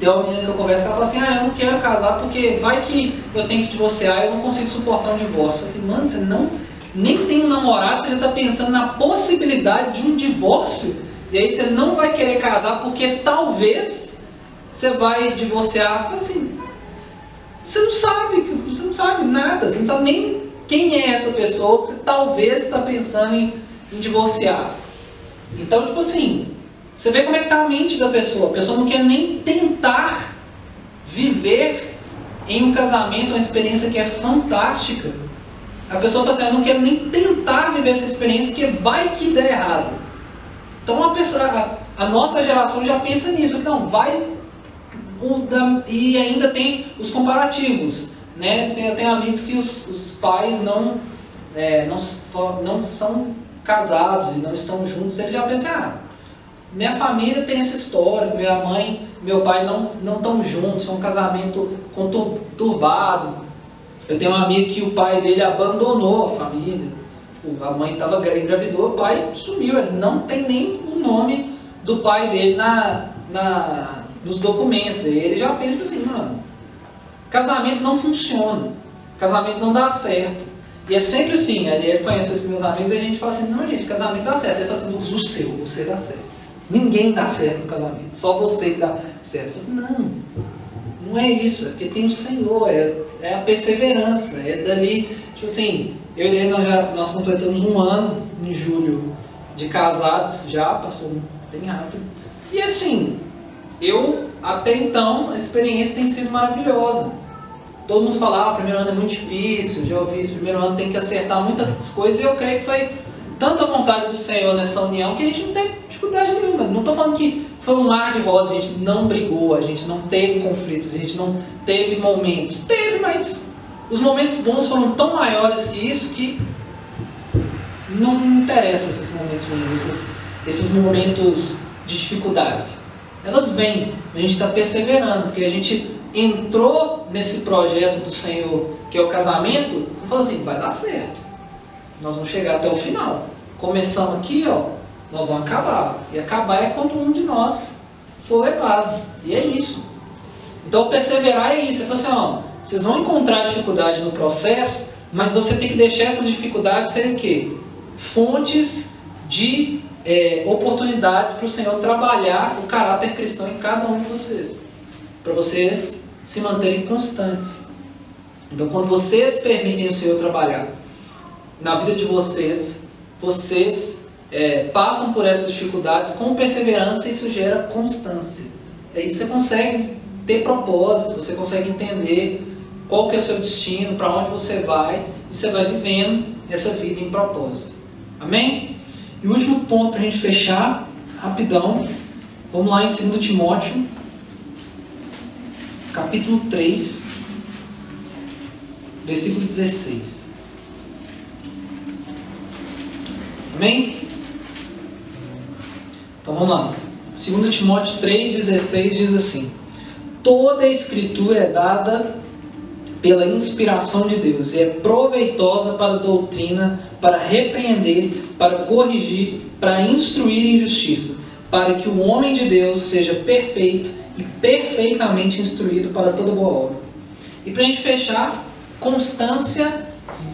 Tem uma menina que eu converso que ela fala assim, ah, eu não quero casar porque vai que eu tenho que divorciar e eu não consigo suportar um divórcio. Eu falo assim, mano, você não nem tem um namorado, você já está pensando na possibilidade de um divórcio? E aí você não vai querer casar porque talvez você vai divorciar. Assim, você não sabe, você não sabe nada, você não sabe nem quem é essa pessoa que você talvez está pensando em, em divorciar. Então, tipo assim, você vê como é que está a mente da pessoa. A pessoa não quer nem tentar viver em um casamento uma experiência que é fantástica. A pessoa fala assim, eu não quero nem tentar viver essa experiência porque vai que der errado. Então a, pessoa, a, nossa geração já pensa nisso, assim, não, vai e ainda tem os comparativos. Né? Tem, eu tenho amigos que os, os pais não, é, não, não são casados e não estão juntos, eles já pensam, ah, minha família tem essa história, minha mãe meu pai não não estão juntos, foi um casamento conturbado. Eu tenho um amigo que o pai dele abandonou a família a mãe estava engravidou, o pai sumiu, ele não tem nem o nome do pai dele na, na, nos documentos. Ele já pensa assim, mano, casamento não funciona, casamento não dá certo. E é sempre assim, ele conhece esses meus amigos e a gente fala assim, não gente, casamento dá certo. Ele fala assim, o seu, você dá certo. Ninguém dá certo no casamento, só você que dá certo. Falo não, não é isso, é porque tem o Senhor, é, é a perseverança, é dali, tipo assim, eu e ele, nós, já, nós completamos um ano em julho de casados, já passou bem rápido. E assim, eu até então a experiência tem sido maravilhosa. Todo mundo fala, ah, o primeiro ano é muito difícil, já ouvi isso, primeiro ano tem que acertar muitas coisas, e eu creio que foi tanta vontade do Senhor nessa união que a gente não tem dificuldade nenhuma. Não estou falando que foi um mar de rosas, a gente não brigou, a gente não teve conflitos, a gente não teve momentos. Teve, mas os momentos bons foram tão maiores que isso que não interessa esses momentos ruins, esses, esses momentos de dificuldades. Elas vêm, a gente está perseverando, porque a gente entrou nesse projeto do Senhor, que é o casamento, e falou assim, vai dar certo. Nós vamos chegar até o final. Começamos aqui, ó, nós vamos acabar. E acabar é quando um de nós for levado. E é isso. Então perseverar é isso. É assim, ó, vocês vão encontrar dificuldade no processo, mas você tem que deixar essas dificuldades serem o quê? Fontes de é, oportunidades para o Senhor trabalhar o caráter cristão em cada um de vocês. Para vocês se manterem constantes. Então, quando vocês permitem o Senhor trabalhar na vida de vocês, vocês é, passam por essas dificuldades com perseverança e isso gera constância. Aí você consegue ter propósito, você consegue entender qual que é o seu destino, para onde você vai, e você vai vivendo essa vida em propósito. Amém? E o último ponto para a gente fechar, rapidão, Vamos lá em 2 Timóteo, capítulo 3, versículo 16. Amém? Então vamos lá. 2 Timóteo 3,16 diz assim: Toda a escritura é dada pela inspiração de Deus e é proveitosa para a doutrina, para repreender, para corrigir, para instruir em justiça, para que o homem de Deus seja perfeito e perfeitamente instruído para toda boa obra. E para a gente fechar, constância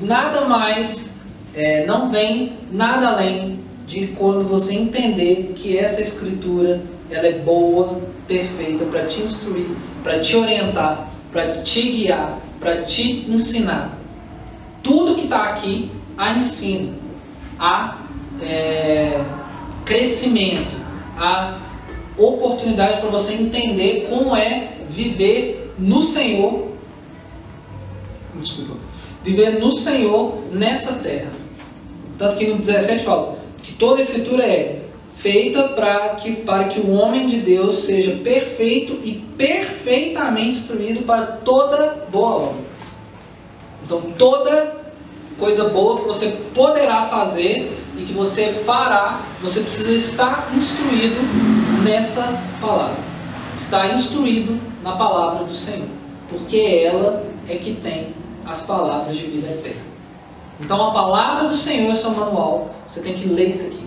nada mais, é, não vem nada além de quando você entender que essa escritura ela é boa, perfeita para te instruir, para te orientar, para te guiar, para te ensinar. Tudo que está aqui há ensino, há é, crescimento, há oportunidade para você entender como é viver no Senhor. Desculpa. Viver no Senhor nessa terra. Tanto que no 17 fala que toda a escritura é feita para que, para que o homem de Deus seja perfeito e perfeitamente instruído para toda boa obra. Então, toda coisa boa que você poderá fazer e que você fará, você precisa estar instruído nessa palavra. Estar instruído na palavra do Senhor, porque ela é que tem as palavras de vida eterna. Então, a palavra do Senhor é seu manual, você tem que ler isso aqui.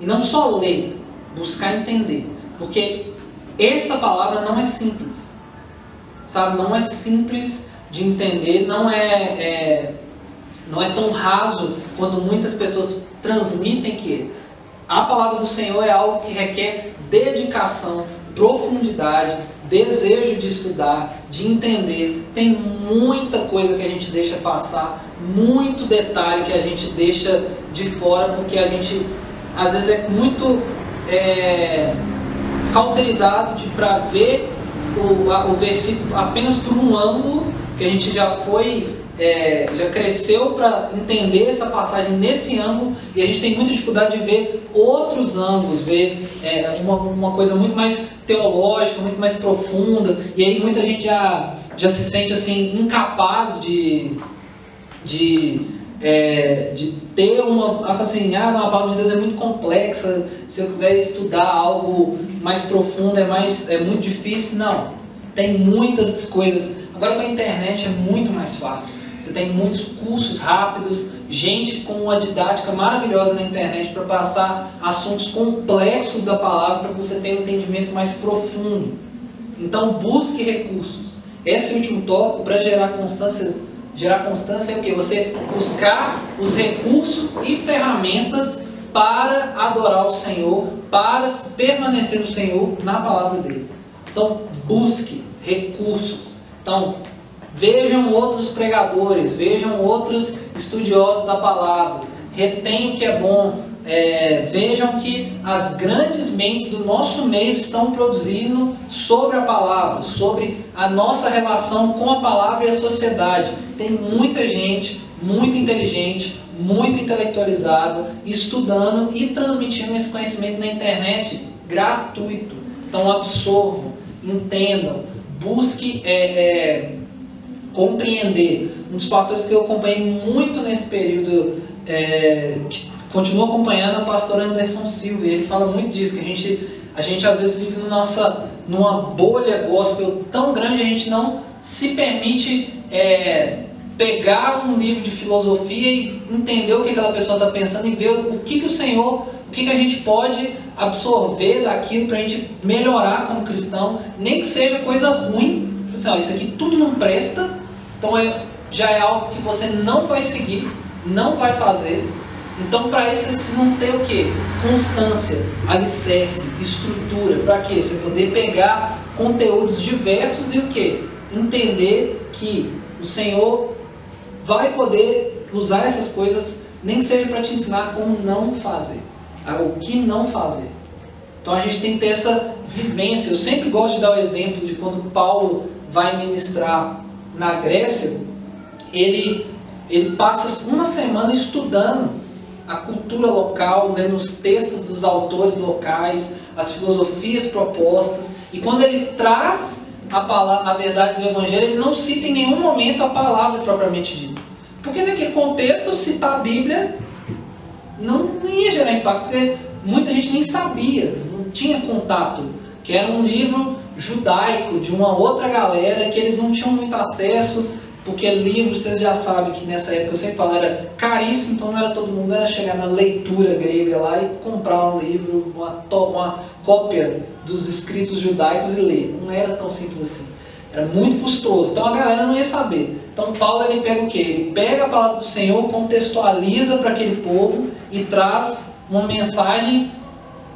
E não só ler, buscar entender. Porque essa palavra não é simples. Sabe? Não é simples de entender, não é, é não é tão raso quanto muitas pessoas transmitem que a palavra do Senhor é algo que requer dedicação, profundidade, desejo de estudar, de entender. Tem muita coisa que a gente deixa passar, muito detalhe que a gente deixa de fora porque a gente às vezes é muito é, cauterizado para ver o, a, o versículo apenas por um ângulo, que a gente já foi, é, já cresceu para entender essa passagem nesse ângulo, e a gente tem muita dificuldade de ver outros ângulos, ver é, uma, uma coisa muito mais teológica, muito mais profunda, e aí muita gente já, já se sente assim incapaz de, de é, de ter uma. Assim, ah, não, a palavra de Deus é muito complexa, se eu quiser estudar algo mais profundo é, mais, é muito difícil. Não, tem muitas coisas. Agora com a internet é muito mais fácil. Você tem muitos cursos rápidos, gente com uma didática maravilhosa na internet para passar assuntos complexos da palavra para que você tenha um entendimento mais profundo. Então busque recursos. Esse último tópico para gerar constâncias Gerar constância é o que? Você buscar os recursos e ferramentas para adorar o Senhor, para permanecer no Senhor na palavra dele. Então, busque recursos. Então, vejam outros pregadores, vejam outros estudiosos da palavra, retenham o que é bom, é, vejam que as grandes mentes do nosso meio estão produzindo sobre a palavra, sobre a nossa relação com a palavra e a sociedade. Tem muita gente muito inteligente, muito intelectualizada, estudando e transmitindo esse conhecimento na internet gratuito. Então absorvam, entendam, busque é, é, compreender. Um dos pastores que eu acompanhei muito nesse período é, continuo acompanhando o pastor Anderson Silva, e ele fala muito disso, que a gente, a gente às vezes vive nossa, numa bolha gospel tão grande, a gente não se permite é, pegar um livro de filosofia e entender o que aquela pessoa está pensando e ver o que, que o Senhor, o que, que a gente pode absorver daquilo para a gente melhorar como cristão, nem que seja coisa ruim. Assim, ó, isso aqui tudo não presta, então é, já é algo que você não vai seguir, não vai fazer, então, para isso, vocês precisam ter o que? Constância, alicerce, estrutura. Para quê? Você poder pegar conteúdos diversos e o que? Entender que o Senhor vai poder usar essas coisas, nem que seja para te ensinar como não fazer, o que não fazer. Então, a gente tem que ter essa vivência. Eu sempre gosto de dar o exemplo de quando Paulo vai ministrar na Grécia, ele, ele passa uma semana estudando a cultura local, lendo os textos dos autores locais, as filosofias propostas, e quando ele traz a, palavra, a verdade do Evangelho, ele não cita em nenhum momento a palavra propriamente dita. Porque naquele contexto, citar a Bíblia não, não ia gerar impacto, porque muita gente nem sabia, não tinha contato, que era um livro judaico de uma outra galera que eles não tinham muito acesso, porque livro, vocês já sabem que nessa época eu sempre falo, era caríssimo, então não era todo mundo, era chegar na leitura grega lá e comprar um livro, uma, uma cópia dos escritos judaicos e ler. Não era tão simples assim. Era muito custoso. Então a galera não ia saber. Então Paulo ele pega o que? Ele pega a palavra do Senhor, contextualiza para aquele povo e traz uma mensagem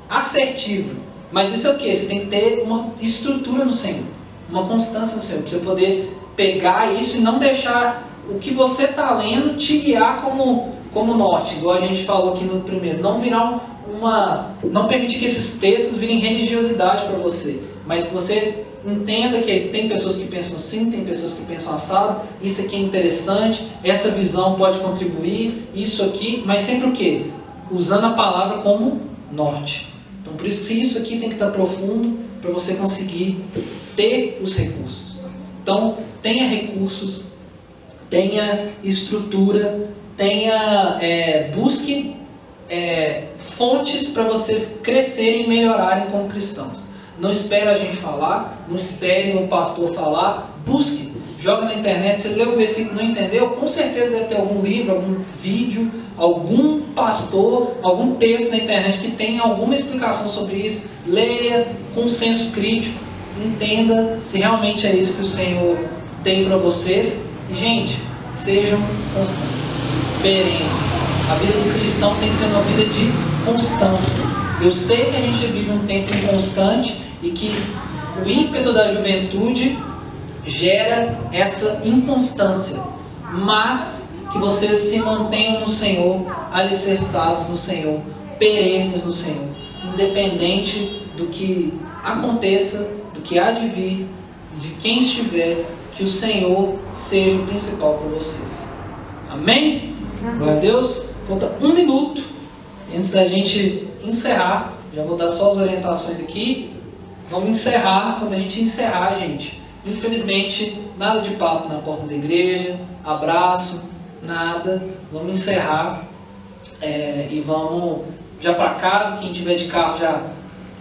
assertiva. Mas isso é o que? Você tem que ter uma estrutura no Senhor, uma constância no Senhor, para você poder pegar isso e não deixar o que você está lendo te guiar como, como norte, igual a gente falou aqui no primeiro. Não virar uma. Não permitir que esses textos virem religiosidade para você, mas que você entenda que tem pessoas que pensam assim, tem pessoas que pensam assado, isso aqui é interessante, essa visão pode contribuir, isso aqui, mas sempre o que? Usando a palavra como norte. Então por isso que isso aqui tem que estar profundo para você conseguir ter os recursos. Então tenha recursos, tenha estrutura, tenha é, busque é, fontes para vocês crescerem e melhorarem como cristãos. Não espere a gente falar, não espere um pastor falar, busque, joga na internet, você leu o versículo não entendeu, com certeza deve ter algum livro, algum vídeo, algum pastor, algum texto na internet que tenha alguma explicação sobre isso. Leia com senso crítico, entenda se realmente é isso que o Senhor tem para vocês. Gente, sejam constantes, perenes. A vida do cristão tem que ser uma vida de constância. Eu sei que a gente vive um tempo inconstante e que o ímpeto da juventude gera essa inconstância, mas que vocês se mantenham no Senhor, alicerçados no Senhor, perenes no Senhor, independente do que aconteça, que há de vir, de quem estiver, que o Senhor seja o principal para vocês. Amém? Glória a Deus. Falta um minuto antes da gente encerrar. Já vou dar só as orientações aqui. Vamos encerrar. Quando a gente encerrar, gente, infelizmente, nada de papo na porta da igreja, abraço, nada. Vamos encerrar é, e vamos já para casa. Quem tiver de carro já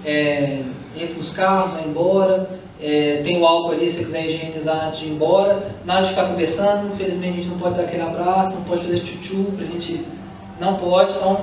é, entra nos carros, vai embora. É, tem o álcool ali, se você quiser higienizar antes de ir embora. Nada de ficar conversando. Infelizmente, a gente não pode dar aquele abraço, não pode fazer tchutchu para a gente. Não pode. Então,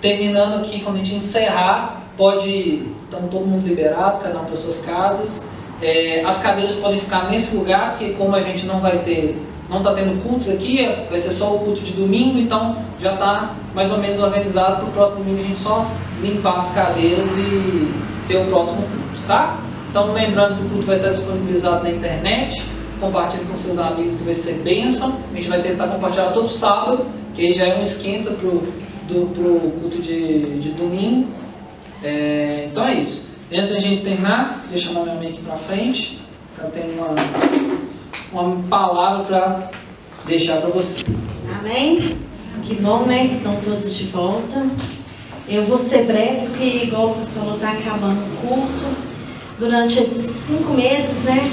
terminando aqui, quando a gente encerrar, pode. Estamos todo mundo liberado, cada um para suas casas. É, as cadeiras podem ficar nesse lugar, que como a gente não vai ter, não está tendo cultos aqui, vai ser só o culto de domingo, então já está mais ou menos organizado para o próximo domingo a gente só limpar as cadeiras e ter o próximo culto, tá? Então lembrando que o culto vai estar disponibilizado na internet, compartilhe com seus amigos que vai ser bênção. A gente vai tentar compartilhar todo sábado, que aí já é um esquenta para o culto de, de domingo. É, então é isso. Antes da gente terminar, deixa eu chamar minha mãe aqui para frente. Ela tem uma, uma palavra para deixar para vocês. Amém? Que bom, né? Que estão todos de volta. Eu vou ser breve, porque igual o pessoal está acabando o culto. Durante esses cinco meses, né?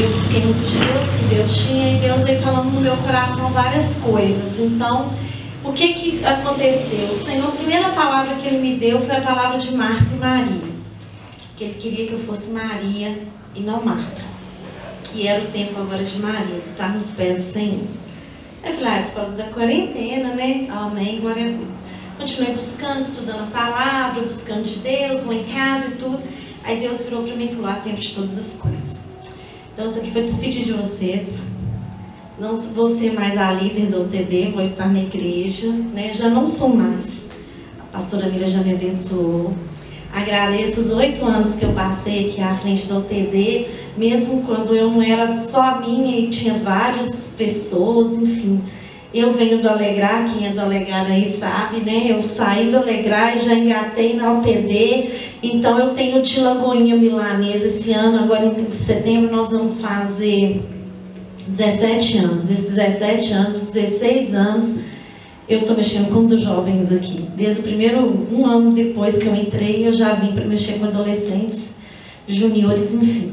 Eu busquei muito de Deus, que Deus tinha, e Deus veio falando no meu coração várias coisas. Então, o que que aconteceu? O Senhor, a primeira palavra que Ele me deu foi a palavra de Marta e Maria. Que Ele queria que eu fosse Maria e não Marta. Que era o tempo agora de Maria, de estar nos pés do Senhor. Eu falei, ah, é por causa da quarentena, né? Amém, glória a Deus. Continuei buscando, estudando a palavra, buscando de Deus, lá em casa e tudo. Aí Deus virou para mim e falou, ah, tempo de todas as coisas. Então eu estou aqui para despedir de vocês. Não vou ser mais a líder do UTD, vou estar na igreja, né? Já não sou mais. A pastora Mira já me abençoou. Agradeço os oito anos que eu passei aqui à frente do UTD, mesmo quando eu não era só minha e tinha várias pessoas, enfim. Eu venho do Alegrar, quem é do Alegrar aí sabe, né? Eu saí do Alegrar e já engatei na UTD, então eu tenho de Lagoinha Milanesa esse ano, agora em setembro nós vamos fazer 17 anos. Desses 17 anos, 16 anos, eu estou mexendo com dos jovens aqui. Desde o primeiro, um ano depois que eu entrei, eu já vim para mexer com adolescentes, juniores, enfim.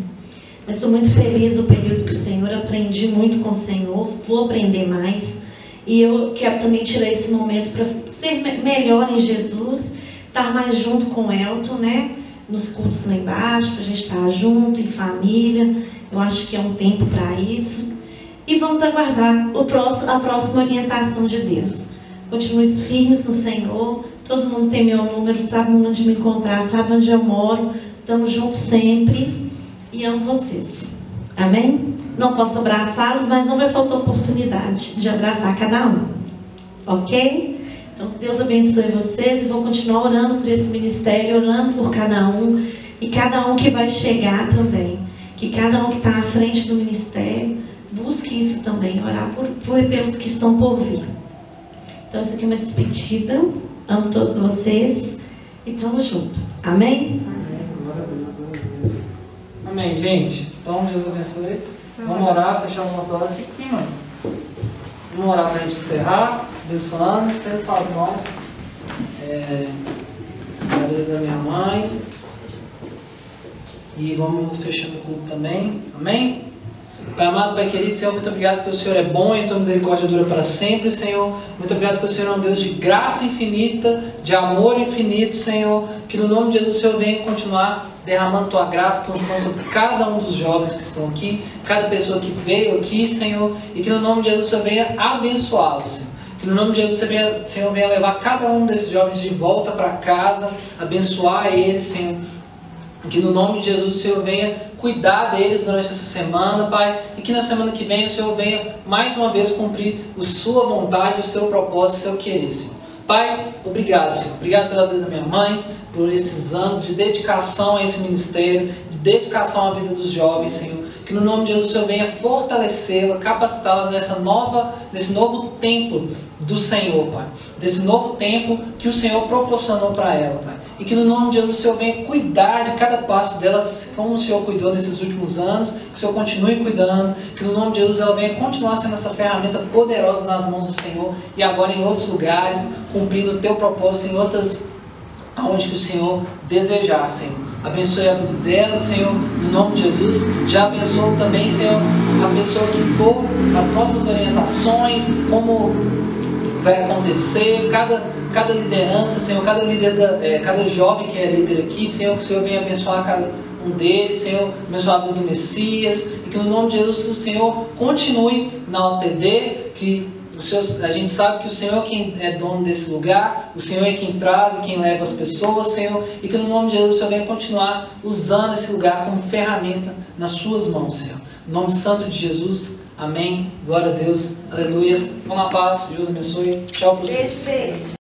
Mas estou muito feliz no período que o Senhor, aprendi muito com o Senhor, vou aprender mais. E eu quero também tirar esse momento para ser melhor em Jesus, estar mais junto com o Elton, né? Nos cultos lá embaixo, para a gente estar junto, em família. Eu acho que é um tempo para isso. E vamos aguardar próximo, a próxima orientação de Deus. Continue firmes no Senhor. Todo mundo tem meu número, sabe onde me encontrar, sabe onde eu moro. Estamos juntos sempre. E amo vocês. Amém? Não posso abraçá-los, mas não vai faltar oportunidade de abraçar cada um. Ok? Então, que Deus abençoe vocês e vou continuar orando por esse ministério, orando por cada um e cada um que vai chegar também. Que cada um que está à frente do ministério busque isso também, orar por, por pelos que estão por vir. Então, isso aqui é uma despedida. Amo todos vocês e estamos juntos. Amém? Amém. Glória a Deus, glória a Deus. Amém, gente. Então, Deus abençoe. Vamos orar, fechar olhos. Fica aqui, mano. Vamos orar para a gente encerrar. Abençoando. Estende suas mãos. É, a vida da minha mãe. E vamos fechando o culto também. Amém? Pai amado, Pai querido, Senhor, muito obrigado porque o Senhor é bom e a tua misericórdia dura para sempre, Senhor. Muito obrigado porque o Senhor é um Deus de graça infinita, de amor infinito, Senhor. Que no nome de Jesus o Senhor venha continuar derramando tua graça, tua unção sobre cada um dos jovens que estão aqui, cada pessoa que veio aqui, Senhor. E que no nome de Jesus o Senhor venha abençoá-los, Senhor. Que no nome de Jesus, o Senhor venha levar cada um desses jovens de volta para casa, abençoar eles, Senhor. Que no nome de Jesus o Senhor venha cuidar deles durante essa semana, Pai, e que na semana que vem o Senhor venha mais uma vez cumprir a sua vontade, o seu propósito, o seu querer, Senhor. Pai, obrigado, Senhor. Obrigado pela vida da minha mãe, por esses anos de dedicação a esse ministério, de dedicação à vida dos jovens, Senhor. Que no nome de Jesus o Senhor venha fortalecê-la, capacitá-la nessa nova, nesse novo tempo do Senhor, Pai. Desse novo tempo que o Senhor proporcionou para ela, Pai. E que no nome de Jesus o Senhor venha cuidar de cada passo dela, como o Senhor cuidou nesses últimos anos, que o Senhor continue cuidando, que no nome de Jesus ela venha continuar sendo essa ferramenta poderosa nas mãos do Senhor e agora em outros lugares, cumprindo o teu propósito em outras, aonde que o Senhor desejar, Senhor. Abençoe a vida dela, Senhor, no nome de Jesus. Já abençoe também, Senhor, a pessoa que for, as próximas orientações, como vai acontecer, cada, cada liderança, Senhor, cada, líder da, é, cada jovem que é líder aqui, Senhor, que o Senhor venha abençoar cada um deles, Senhor, abençoar a vida do Messias, e que no nome de Jesus o Senhor continue na OTD, que o Senhor, a gente sabe que o Senhor é quem é dono desse lugar, o Senhor é quem traz e quem leva as pessoas, Senhor, e que no nome de Jesus o Senhor venha continuar usando esse lugar como ferramenta nas suas mãos, Senhor. No nome santo de Jesus, amém. Glória a Deus, aleluia. Vamos na paz, Deus abençoe. Tchau para vocês.